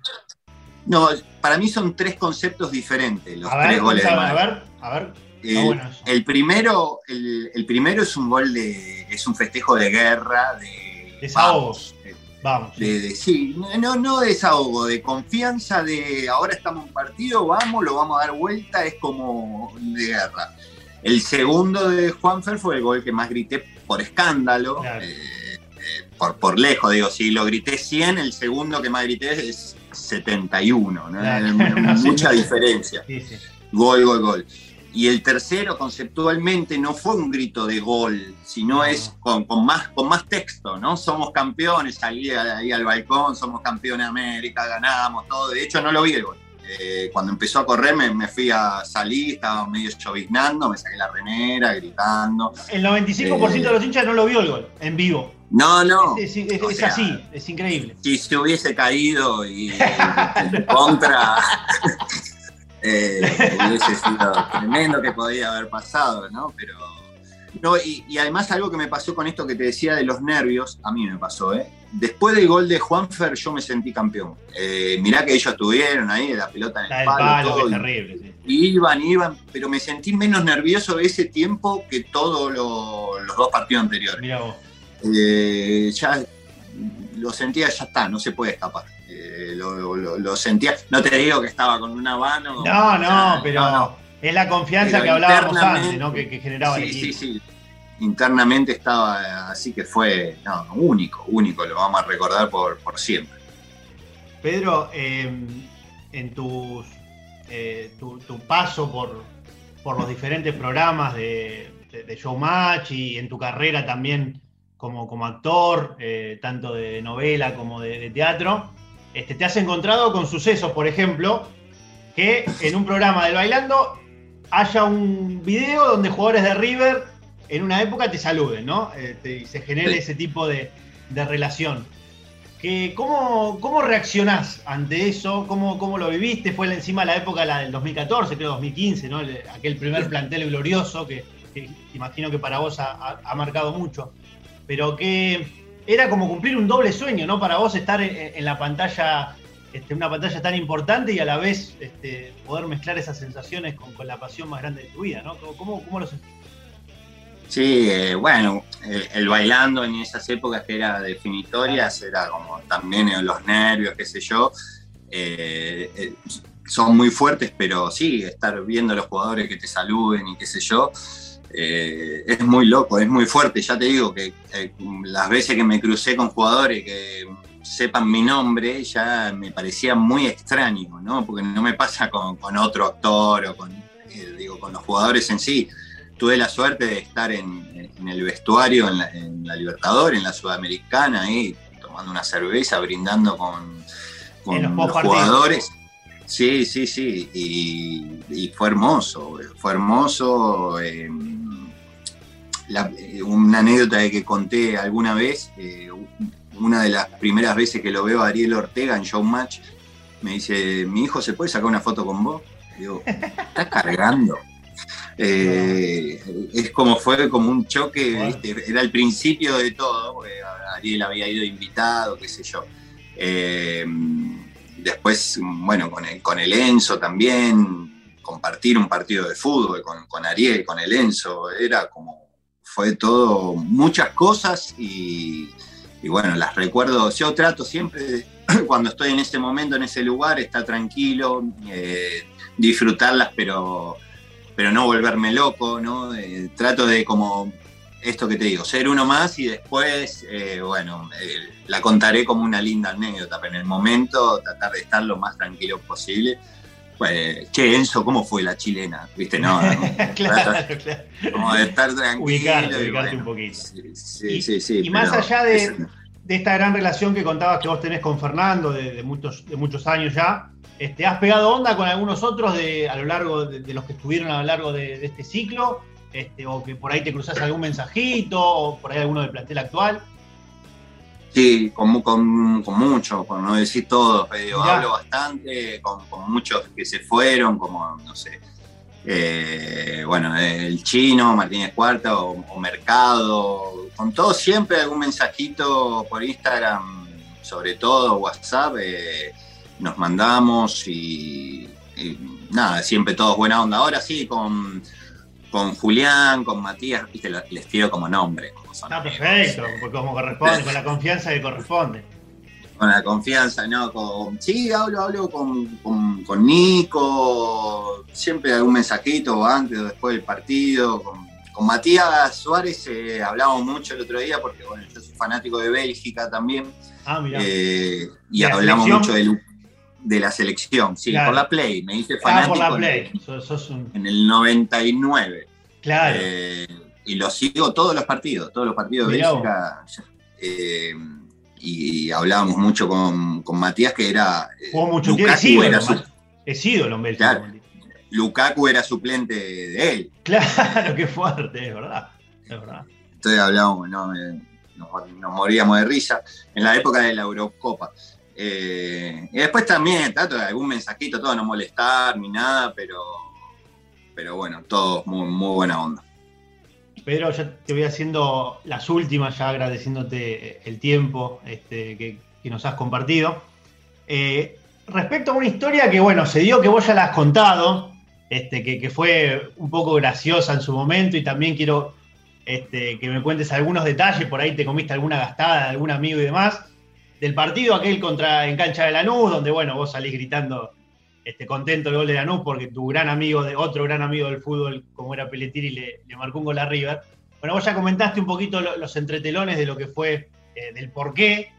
Speaker 2: No, para mí son tres conceptos diferentes, los
Speaker 1: A ver,
Speaker 2: tres goles de
Speaker 1: a ver, a ver.
Speaker 2: Eh,
Speaker 1: bueno eso.
Speaker 2: el primero, el, el primero es un gol de, es un festejo de guerra, de
Speaker 1: Desahogo.
Speaker 2: vamos, eh,
Speaker 1: Vamos.
Speaker 2: de, de- sí, no, no de desahogo, de confianza, de ahora estamos en partido, vamos, lo vamos a dar vuelta, es como de guerra. El segundo de Juanfer fue el gol que más grité por escándalo,
Speaker 1: Claro.
Speaker 2: eh, eh, por, por lejos, digo, si lo grité 100, el segundo que más grité es 71, ¿no? Eh, <laughs> mucha diferencia. Gol, gol, gol. Y el tercero, conceptualmente, no fue un grito de gol, sino es con, con más, con más texto, ¿no? Somos campeones, salí ahí al balcón, somos campeones de América, ganamos, todo. De hecho, no lo vi el gol. Eh, cuando empezó a correr, me, me fui a salir, estaba medio lloviznando, me saqué la remera, gritando.
Speaker 1: El 95% de los hinchas no lo vio el gol, en vivo.
Speaker 2: No, no.
Speaker 1: Es, es- es-
Speaker 2: O
Speaker 1: es
Speaker 2: sea,
Speaker 1: así, es increíble.
Speaker 2: si se hubiese caído y en contra <laughs> eh, hubiese sido tremendo que podía haber pasado, ¿no? Pero no, y, y además algo que me pasó con esto que te decía de los nervios, a mí me pasó, ¿eh? Después del gol de Juanfer yo me sentí campeón. Eh, mirá que ellos tuvieron ahí la pelota en el palo,
Speaker 1: que es terrible. sí.
Speaker 2: Iban, iban, pero me sentí menos nervioso ese tiempo que todos lo- los dos partidos anteriores.
Speaker 1: Mira vos.
Speaker 2: Eh, ya lo sentía, ya está, no se puede escapar. Eh, lo, lo- lo sentía, no te digo que estaba con una mano.
Speaker 1: No, no, pero
Speaker 2: no,
Speaker 1: es la confianza que hablábamos antes, ¿no? Que, que generaba el
Speaker 2: Sí,
Speaker 1: equipo.
Speaker 2: sí, sí. Internamente estaba así que fue no, único, único, lo vamos a recordar por, por siempre.
Speaker 1: Pedro, eh, en tus, eh, tu, tu paso por, por los diferentes programas de, de- de Showmatch y en tu carrera también como, como actor, eh, tanto de novela como de, de teatro, este, te has encontrado con sucesos, por ejemplo, que en un programa del Bailando haya un video donde jugadores de River en una época te saluden, ¿no? Este, y se genere
Speaker 2: Sí.
Speaker 1: ese tipo de, de relación. Que, ¿cómo, ¿Cómo reaccionás ante eso? ¿Cómo, ¿Cómo lo viviste? Fue encima la época la del 2014, creo 2015, ¿no? El- aquel primer plantel glorioso que, que imagino que para vos ha, ha- ha marcado mucho. Pero que era como cumplir un doble sueño, ¿no? Para vos estar en, la pantalla, este, una pantalla tan importante y a la vez este, poder mezclar esas sensaciones con, la pasión más grande de tu vida, ¿no? ¿Cómo, cómo, lo sentís?
Speaker 2: Sí, eh, bueno, el, bailando en esas épocas que era definitorias, era como también los nervios, qué sé yo. eh, eh, son muy fuertes, pero sí, estar viendo a los jugadores que te saluden y qué sé yo, eh, es muy loco, es muy fuerte. Ya te digo que eh, las veces que me crucé con jugadores que sepan mi nombre, ya me parecía muy extraño, ¿no? Porque no me pasa con, con otro actor o con, eh, digo, con los jugadores en sí. Tuve la suerte de estar en, en el vestuario, en la, en la Libertadores, en la Sudamericana, ahí tomando una cerveza, brindando con, con
Speaker 1: los
Speaker 2: jugadores. Sí, sí, sí. Y, y fue hermoso, fue hermoso. eh, la- eh, una anécdota que conté alguna vez, eh, una de las primeras veces que lo veo a Ariel Ortega en Showmatch, me dice, mi hijo, ¿se puede sacar una foto con vos? Y digo, ¿estás cargando? <laughs> Eh, es como fue como un choque, ¿viste? era el principio de todo, porque Ariel había ido invitado, qué sé yo. Eh, después, bueno, con el, con el Enzo también, compartir un partido de fútbol con, con Ariel, con el Enzo, era como, fue todo, muchas cosas y, bueno, las recuerdo, yo trato siempre, <clears throat> cuando estoy en ese momento, en ese lugar, estar tranquilo, eh, disfrutarlas, pero, pero no volverme loco, ¿no? Eh, trato de como esto que te digo, ser uno más y después, eh, bueno, eh, la contaré como una linda anécdota, pero en el momento tratar de estar lo más tranquilo posible. Pues, che, Enzo, ¿cómo fue la chilena? ¿Viste? No, no. <laughs>
Speaker 1: claro, claro.
Speaker 2: como de estar tranquilo.
Speaker 1: Ubicarte,
Speaker 2: y
Speaker 1: ubicarte
Speaker 2: bueno,
Speaker 1: un poquito.
Speaker 2: Sí, sí, sí.
Speaker 1: Y más allá de,
Speaker 2: es-
Speaker 1: de esta gran relación que contabas que vos tenés con Fernando de, de muchos, de muchos años ya, este, ¿has pegado onda con algunos otros de, a lo largo de, de los que estuvieron a lo largo de este ciclo? Este, o que por ahí te cruzás algún mensajito, o por ahí alguno del plantel actual.
Speaker 2: Sí, con, con, con mucho, por no decir todos,
Speaker 1: Mirá.
Speaker 2: hablo bastante, con, con muchos que se fueron, como, no sé, eh, bueno, el chino, Martínez Cuarta o, o Mercado, con todos siempre algún mensajito por Instagram, sobre todo WhatsApp, eh, nos mandamos y, y nada, siempre todos buena onda. Ahora sí, con, con Julián, con Matías, lo- les tiro como nombre. como son
Speaker 1: Está
Speaker 2: amigos,
Speaker 1: perfecto,
Speaker 2: eh,
Speaker 1: porque como corresponde, con la confianza que corresponde.
Speaker 2: con la confianza, ¿no? Con, sí, hablo, hablo con, con, con Nico, siempre algún mensajito antes o después del partido. Con, con Matías Suárez eh, hablamos mucho el otro día porque, bueno, yo soy fanático de Bélgica también.
Speaker 1: Ah, mira.
Speaker 2: eh, y
Speaker 1: ¿De la
Speaker 2: hablamos
Speaker 1: selección?
Speaker 2: mucho de, de la selección, sí,
Speaker 1: Claro.
Speaker 2: por la Play. Me hice
Speaker 1: ah,
Speaker 2: fanático
Speaker 1: por la
Speaker 2: en-
Speaker 1: Play. Sos, sos un.
Speaker 2: en el 99.
Speaker 1: Claro.
Speaker 2: Eh, y lo sigo todos los partidos, todos los partidos de
Speaker 1: Mirá.
Speaker 2: Bélgica. Eh, y hablábamos mucho con, con Matías, que era. eh,
Speaker 1: Jugó mucho tiempo. Es
Speaker 2: Lukaku,
Speaker 1: ídolo,
Speaker 2: era su-
Speaker 1: es ídolo en Bélgica.
Speaker 2: Claro. Lukaku era suplente de él.
Speaker 1: Claro, <laughs> qué fuerte, es verdad. Es verdad.
Speaker 2: Entonces hablábamos, ¿no? Nos, nos moríamos de risa en la época de la Eurocopa. Eh, y después también trato de algún mensajito, todo no molestar ni nada, pero, pero bueno, todo muy, muy buena onda.
Speaker 1: Pedro, ya te voy haciendo las últimas, ya agradeciéndote el tiempo este, que, nos has compartido. Eh, respecto a una historia que, bueno, se dio que vos ya la has contado, este, que, que fue un poco graciosa en su momento y también quiero este, que me cuentes algunos detalles, por ahí te comiste alguna gastada de algún amigo y demás, del partido aquel contra en cancha de Lanús, donde, bueno, vos salís gritando este, contento el gol de Lanús porque tu gran amigo, de, otro gran amigo del fútbol, como era Pelletiri, le, le marcó un gol a River. Bueno, vos ya comentaste un poquito lo- los entretelones de lo que fue, eh, del por qué,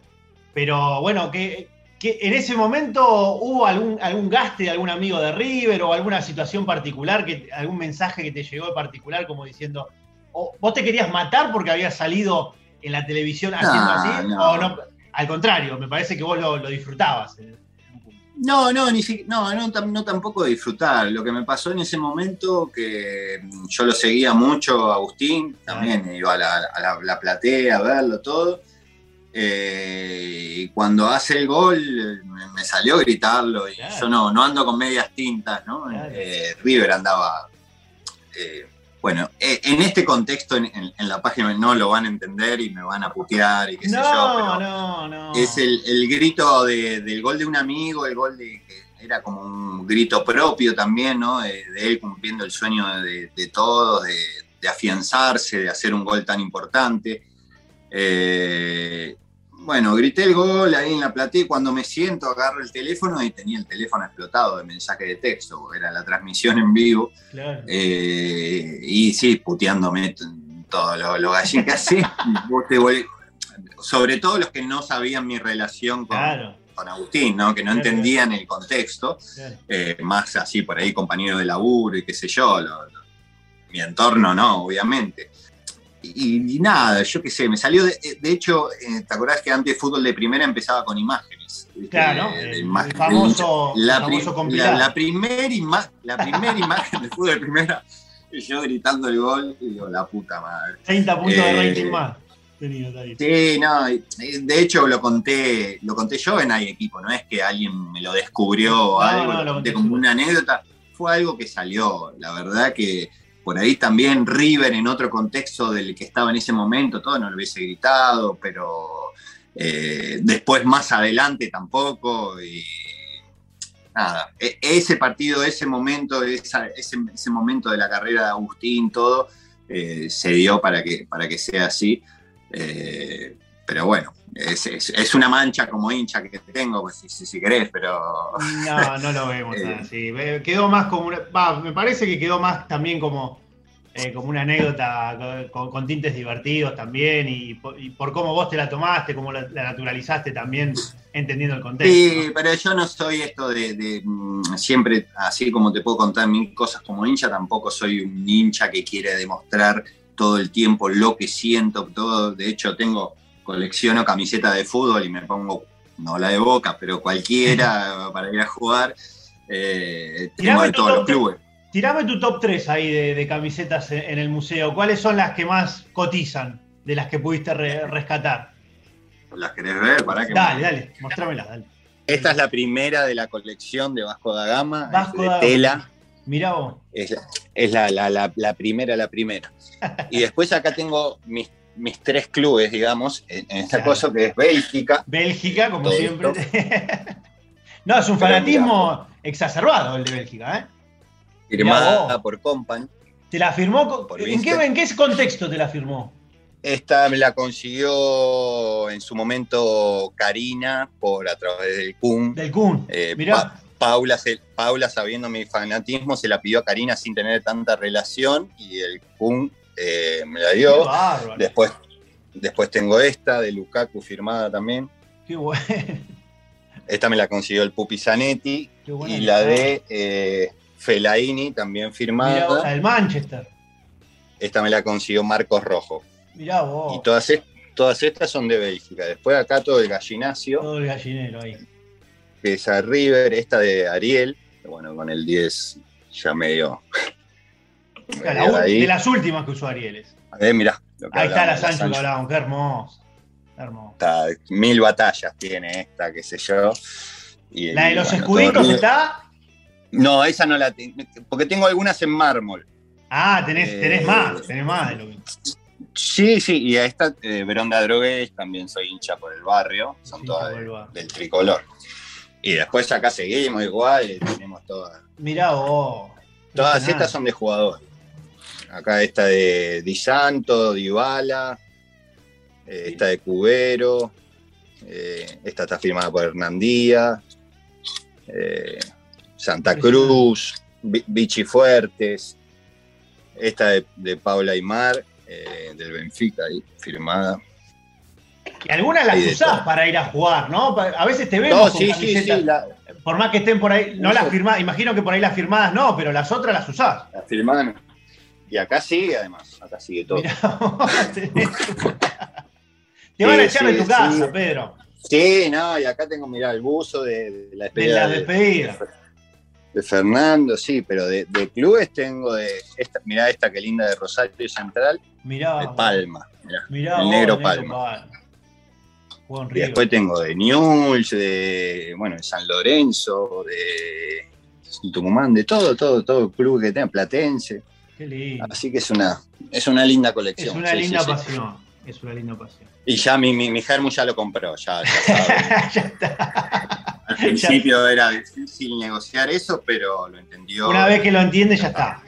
Speaker 1: pero bueno, que, que en ese momento hubo algún, algún gaste de algún amigo de River o alguna situación particular, que, algún mensaje que te llegó de particular como diciendo, o vos te querías matar porque habías salido en la televisión haciendo así,
Speaker 2: no.
Speaker 1: o no, al contrario, me parece que vos lo, lo disfrutabas.
Speaker 2: No, no, ni si- no, no, tam- no tampoco disfrutar. Lo que me pasó en ese momento, que mm, yo lo seguía mucho, Agustín, también iba a la, a la- la platea a verlo todo. Eh, y cuando hace el gol, me, me salió a gritarlo. Y yo no, no ando con medias tintas, ¿no? Eh, River andaba. eh, bueno, eh, en este contexto, en, en- en la página no lo van a entender y me van a putear y qué sé yo, pero
Speaker 1: no, no.
Speaker 2: es el, el grito de- del gol de un amigo, el gol de que era como un grito propio también, ¿no? De, de él cumpliendo el sueño de, de todos, de, de afianzarse, de hacer un gol tan importante. Eh, bueno, grité el gol ahí en la platea y cuando me siento agarro el teléfono y tenía el teléfono explotado de mensaje de texto, era la transmisión en vivo.
Speaker 1: Claro.
Speaker 2: Eh, y sí, puteándome todo lo, lo gallín que hace. <laughs> sobre todo los que no sabían mi relación con,
Speaker 1: Claro.
Speaker 2: con Agustín, ¿no? que no
Speaker 1: Claro.
Speaker 2: entendían el contexto, eh, más así por ahí compañeros de laburo y qué sé yo, lo- lo- mi entorno no, obviamente. Y, y nada, yo qué sé, me salió, de, de hecho, eh, ¿te acordás que antes fútbol de primera empezaba con imágenes?
Speaker 1: Claro, el
Speaker 2: imagen-
Speaker 1: famoso-
Speaker 2: la,
Speaker 1: el famoso
Speaker 2: pri- la, la primer ima- la primera <laughs> imagen de fútbol de primera, yo gritando el gol, y digo, la puta madre.
Speaker 1: 30 puntos de
Speaker 2: Eh,
Speaker 1: rating más. Tenido, David.
Speaker 2: Sí, no, de hecho lo conté, lo conté yo en Hay Equipo, no es que alguien me lo descubrió o
Speaker 1: No,
Speaker 2: algo,
Speaker 1: no,
Speaker 2: lo conté como una anécdota, fue algo que salió, la verdad que por ahí también River en otro contexto del que estaba en ese momento, todo no lo hubiese gritado, pero eh, después más adelante tampoco, y nada, e- ese partido, ese momento, ese, ese momento de la carrera de Agustín, todo, eh, se dio para que, para que sea así. Eh, pero bueno, es, es- es una mancha como hincha que tengo, pues, si, si, querés, pero
Speaker 1: No, no lo vemos <laughs>
Speaker 2: Eh.
Speaker 1: así. Quedó más como una. me parece que quedó más también como, eh, como una anécdota con, con tintes divertidos también y, po- y por cómo vos te la tomaste, cómo la, la naturalizaste también, entendiendo el contexto.
Speaker 2: Sí, pero yo no soy esto de, de, mm, siempre, así como te puedo contar mil cosas como hincha, tampoco soy un hincha que quiere demostrar todo el tiempo lo que siento, todo. De hecho, tengo, colecciono camisetas de fútbol y me pongo, no la de boca, pero cualquiera <laughs> para ir a jugar. Eh, tengo
Speaker 1: Tirame
Speaker 2: de
Speaker 1: tu
Speaker 2: todos los
Speaker 1: top tres.
Speaker 2: clubes.
Speaker 1: Tirame tu top 3 ahí de, de camisetas en, el museo. ¿Cuáles son las que más cotizan de las que pudiste re- rescatar?
Speaker 2: ¿Las querés ver? Pará que
Speaker 1: Dale, dale, mostrámelas, dale.
Speaker 2: Esta es la primera de la colección de Vasco da Gama,
Speaker 1: Vasco
Speaker 2: de
Speaker 1: da Gama.
Speaker 2: tela.
Speaker 1: Mirá vos.
Speaker 2: Es, la, es la, la- la- la primera, la primera. <laughs> Y después acá tengo mis, mis tres clubes, digamos, en, en esta
Speaker 1: Claro.
Speaker 2: cosa que es Bélgica.
Speaker 1: Bélgica, como siempre. <laughs> no, es un
Speaker 2: Pero
Speaker 1: fanatismo exacerbado el de Bélgica, ¿eh?
Speaker 2: firmada por Company.
Speaker 1: ¿Te la firmó? ¿En qué. ¿En qué contexto te la firmó?
Speaker 2: Esta me la consiguió en su momento Karina por a través del Kun.
Speaker 1: Del Kun.
Speaker 2: Eh. Pa- Paula, se- Paula, sabiendo mi fanatismo, se la pidió a Karina sin tener tanta relación y el Kun eh, me la dio. Después, después tengo esta de Lukaku firmada también.
Speaker 1: Qué bueno.
Speaker 2: Esta me la consiguió el Pupi Zanetti.
Speaker 1: Qué buena
Speaker 2: Y la de eh, Fellaini también
Speaker 1: Mirá
Speaker 2: firmada.
Speaker 1: la del Manchester.
Speaker 2: Esta me la consiguió Marcos Rojo.
Speaker 1: Mirá vos.
Speaker 2: Y todas, todas estas son de Bélgica. Después acá todo el gallinacio,
Speaker 1: Todo el gallinero ahí.
Speaker 2: que es a River, esta de Ariel, bueno, con el 10 ya medio.
Speaker 1: La de las últimas que usó Arieles.
Speaker 2: Eh, mirá, lo que
Speaker 1: Ahí está la Sancho que hablábamos. Qué hermoso. Qué hermoso.
Speaker 2: Está- mil batallas tiene esta, qué sé yo. Y-
Speaker 1: La de los
Speaker 2: bueno,
Speaker 1: escuditos está.
Speaker 2: No, esa no la tengo, porque tengo algunas en mármol.
Speaker 1: Ah, tenés, tenés
Speaker 2: Eh,
Speaker 1: más. Tenés más de lo que.
Speaker 2: Sí, sí, y a esta eh, Veronda Drogués también soy hincha por el barrio, son todas de-
Speaker 1: barrio.
Speaker 2: del tricolor. Y después acá seguimos igual, tenemos todas.
Speaker 1: Mirá vos.
Speaker 2: Todas estas son de jugador. Acá esta de Di Santo, Dybala, eh, esta de Cubero, eh, esta está firmada por Hernandía, eh, Santa Cruz, Vi- Vichy Fuertes, esta de, de Paula Aymar, eh, del Benfica, ahí, firmada.
Speaker 1: Y algunas las usás para ir a jugar, ¿no? A veces te vemos
Speaker 2: No,
Speaker 1: con
Speaker 2: sí, la,
Speaker 1: Por más que estén por ahí, no
Speaker 2: Uso.
Speaker 1: las firmadas, imagino que por ahí las firmadas no, pero las otras las usás.
Speaker 2: la firmada. Y acá sigue, además, acá sigue todo. <laughs>
Speaker 1: Te van a echar de tu casa. Pedro.
Speaker 2: Sí, no, y acá tengo, mirá, el buzo de, de la
Speaker 1: De
Speaker 2: despedida
Speaker 1: la
Speaker 2: de-
Speaker 1: despedida.
Speaker 2: de Fernando, sí, pero de, de clubes tengo de esta, mirá esta que linda de Rosario Central,
Speaker 1: Mirá.
Speaker 2: de Palma, mirá,
Speaker 1: Mirá
Speaker 2: el
Speaker 1: vos,
Speaker 2: negro Palma.
Speaker 1: En
Speaker 2: Y después tengo de Newell's, de bueno, de San Lorenzo, de Tucumán, de todo, todo, todo club que tenga, Platense.
Speaker 1: Qué lindo.
Speaker 2: Así que es una, es una linda
Speaker 1: Es
Speaker 2: colección.
Speaker 1: una
Speaker 2: sí,
Speaker 1: linda
Speaker 2: sí, sí.
Speaker 1: pasión. Es una linda pasión.
Speaker 2: Y ya mi, mi, mi ya lo compró, ya, ya <laughs>
Speaker 1: ya está.
Speaker 2: Al principio era difícil negociar eso, pero lo entendió.
Speaker 1: Una vez que lo entiende, ya está.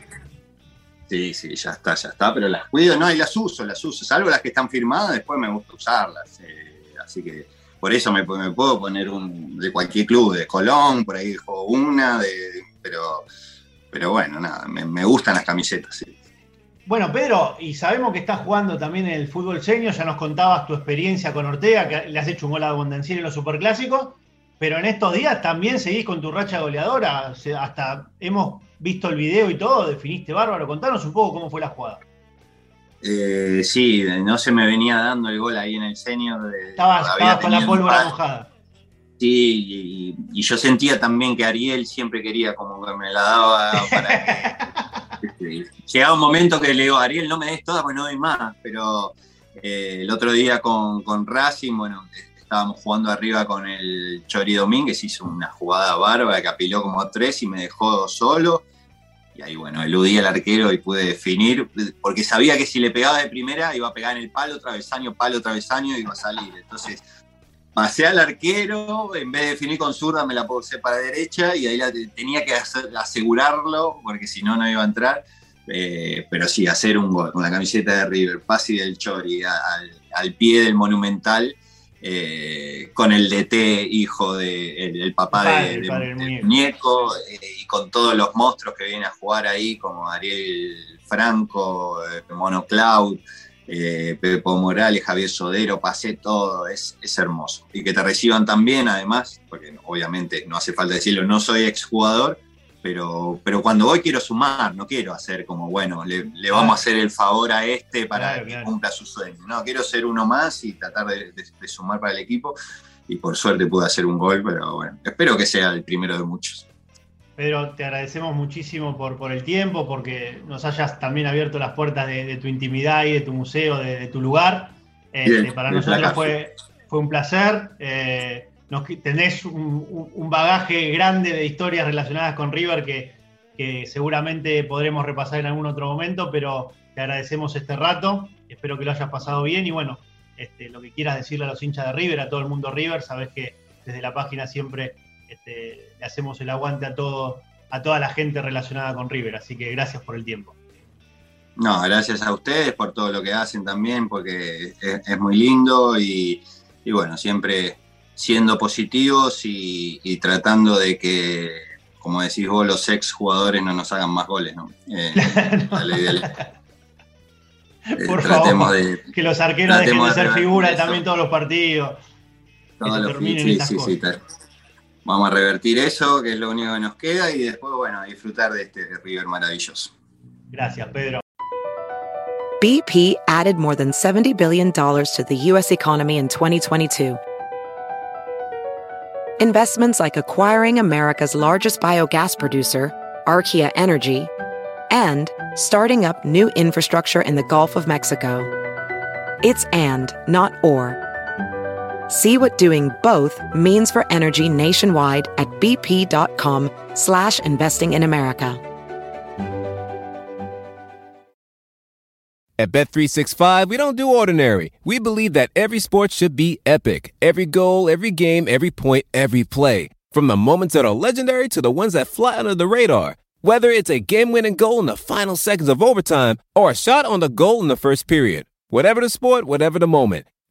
Speaker 2: Sí, sí, ya está, ya está, pero las cuido, no, y las uso, las uso, salvo las que están firmadas, después me gusta usarlas. eh, así que por eso me, me puedo poner un de cualquier club, de Colón, por ahí juego una, de, pero, pero bueno, nada, me, me gustan las camisetas, sí.
Speaker 1: Bueno, Pedro, y sabemos que estás jugando también en el fútbol seño, ya nos contabas tu experiencia con Ortega, que le has hecho un gol a Bondancieri en los superclásicos, pero en estos días también seguís con tu racha goleadora, hasta hemos visto el video y todo, definiste bárbaro, contanos un poco cómo fue la jugada.
Speaker 2: Eh, sí, no se me venía dando el gol ahí en el senior. de-
Speaker 1: Estabas, estabas con la pólvora mojada.
Speaker 2: Sí, y, y yo sentía también que Ariel siempre quería como que me la daba para que... <laughs> este, Llegaba un momento que le digo, Ariel, no me des toda, pues no doy más. Pero eh, el otro día con, con Racing, bueno, estábamos jugando arriba con el Chori Domínguez, hizo una jugada bárbara que apiló como tres y me dejó solo. Y ahí, bueno, eludí al arquero y pude definir, porque sabía que si le pegaba de primera iba a pegar en el palo, travesaño, palo, travesaño y iba a salir. Entonces pasé al arquero, en vez de definir con zurda me la puse para derecha y ahí la te- tenía que hacer- asegurarlo, porque si no, no iba a entrar. Eh, pero sí, hacer un gol con la camiseta de River, Pasi del Chori, al, al pie del Monumental, eh, con el DT, hijo de el, el papá
Speaker 1: padre,
Speaker 2: de-
Speaker 1: muñeco.
Speaker 2: muñeco, eh, y con todos los monstruos que vienen a jugar ahí, como Ariel Franco, Mono Cloud, eh, Pepo Morales, Javier Sodero, pasé todo, es, es hermoso. Y que te reciban también, además, porque obviamente no hace falta decirlo, no soy exjugador, pero, pero cuando voy quiero sumar, no quiero hacer como, bueno, le, le vamos a hacer el favor a este para
Speaker 1: Claro,
Speaker 2: que
Speaker 1: claro.
Speaker 2: cumpla su sueño. No, quiero ser uno más y tratar de, de- de sumar para el equipo. Y por suerte pude hacer un gol, pero bueno, espero que sea el primero de muchos.
Speaker 1: Pedro, te agradecemos muchísimo por, por el tiempo, porque nos hayas también abierto las puertas de, de tu intimidad y de tu museo, de, de tu lugar. Este, para nosotros fue, fue un placer. Eh, nos, tenés un, un- un bagaje grande de historias relacionadas con River que, que seguramente podremos repasar en algún otro momento, pero te agradecemos este rato. Espero que lo hayas pasado bien y bueno, este, lo que quieras decirle a los hinchas de River, a todo el mundo River, sabes que desde la página siempre este, le hacemos el aguante a todo, a toda la gente relacionada con River. Así que gracias por el tiempo.
Speaker 2: No, gracias a ustedes por todo lo que hacen también, porque es, es muy lindo y, y bueno, siempre siendo positivos y, y tratando de que, como decís vos, los ex jugadores no nos hagan más goles, ¿no? Eh, <laughs> dale, dale. <laughs> Eh,
Speaker 1: Por
Speaker 2: tratemos
Speaker 1: favor,
Speaker 2: de
Speaker 1: que los arqueros dejen de
Speaker 2: de
Speaker 1: ser
Speaker 2: revertir
Speaker 1: figuras también todos los partidos.
Speaker 2: todos
Speaker 1: se
Speaker 2: los sí, sí, sí, tal. Vamos a revertir eso, que es lo único que nos queda, y después, bueno, a disfrutar de este River maravilloso.
Speaker 1: Gracias, Pedro.
Speaker 6: BP added more than $70 billion to the U.S. economy in 2022. Investments like acquiring America's largest biogas producer, Archaea Energy, and starting up new infrastructure in the Gulf of Mexico. It's and, not or. See what doing both means for energy nationwide at bp.com slash investing in America.
Speaker 8: At Bet365, we don't do ordinary. We believe that every sport should be epic. Every goal, every game, every point, every play. From the moments that are legendary to the ones that fly under the radar. Whether it's a game-winning goal in the final seconds of overtime or a shot on the goal in the first period. Whatever the sport, whatever the moment.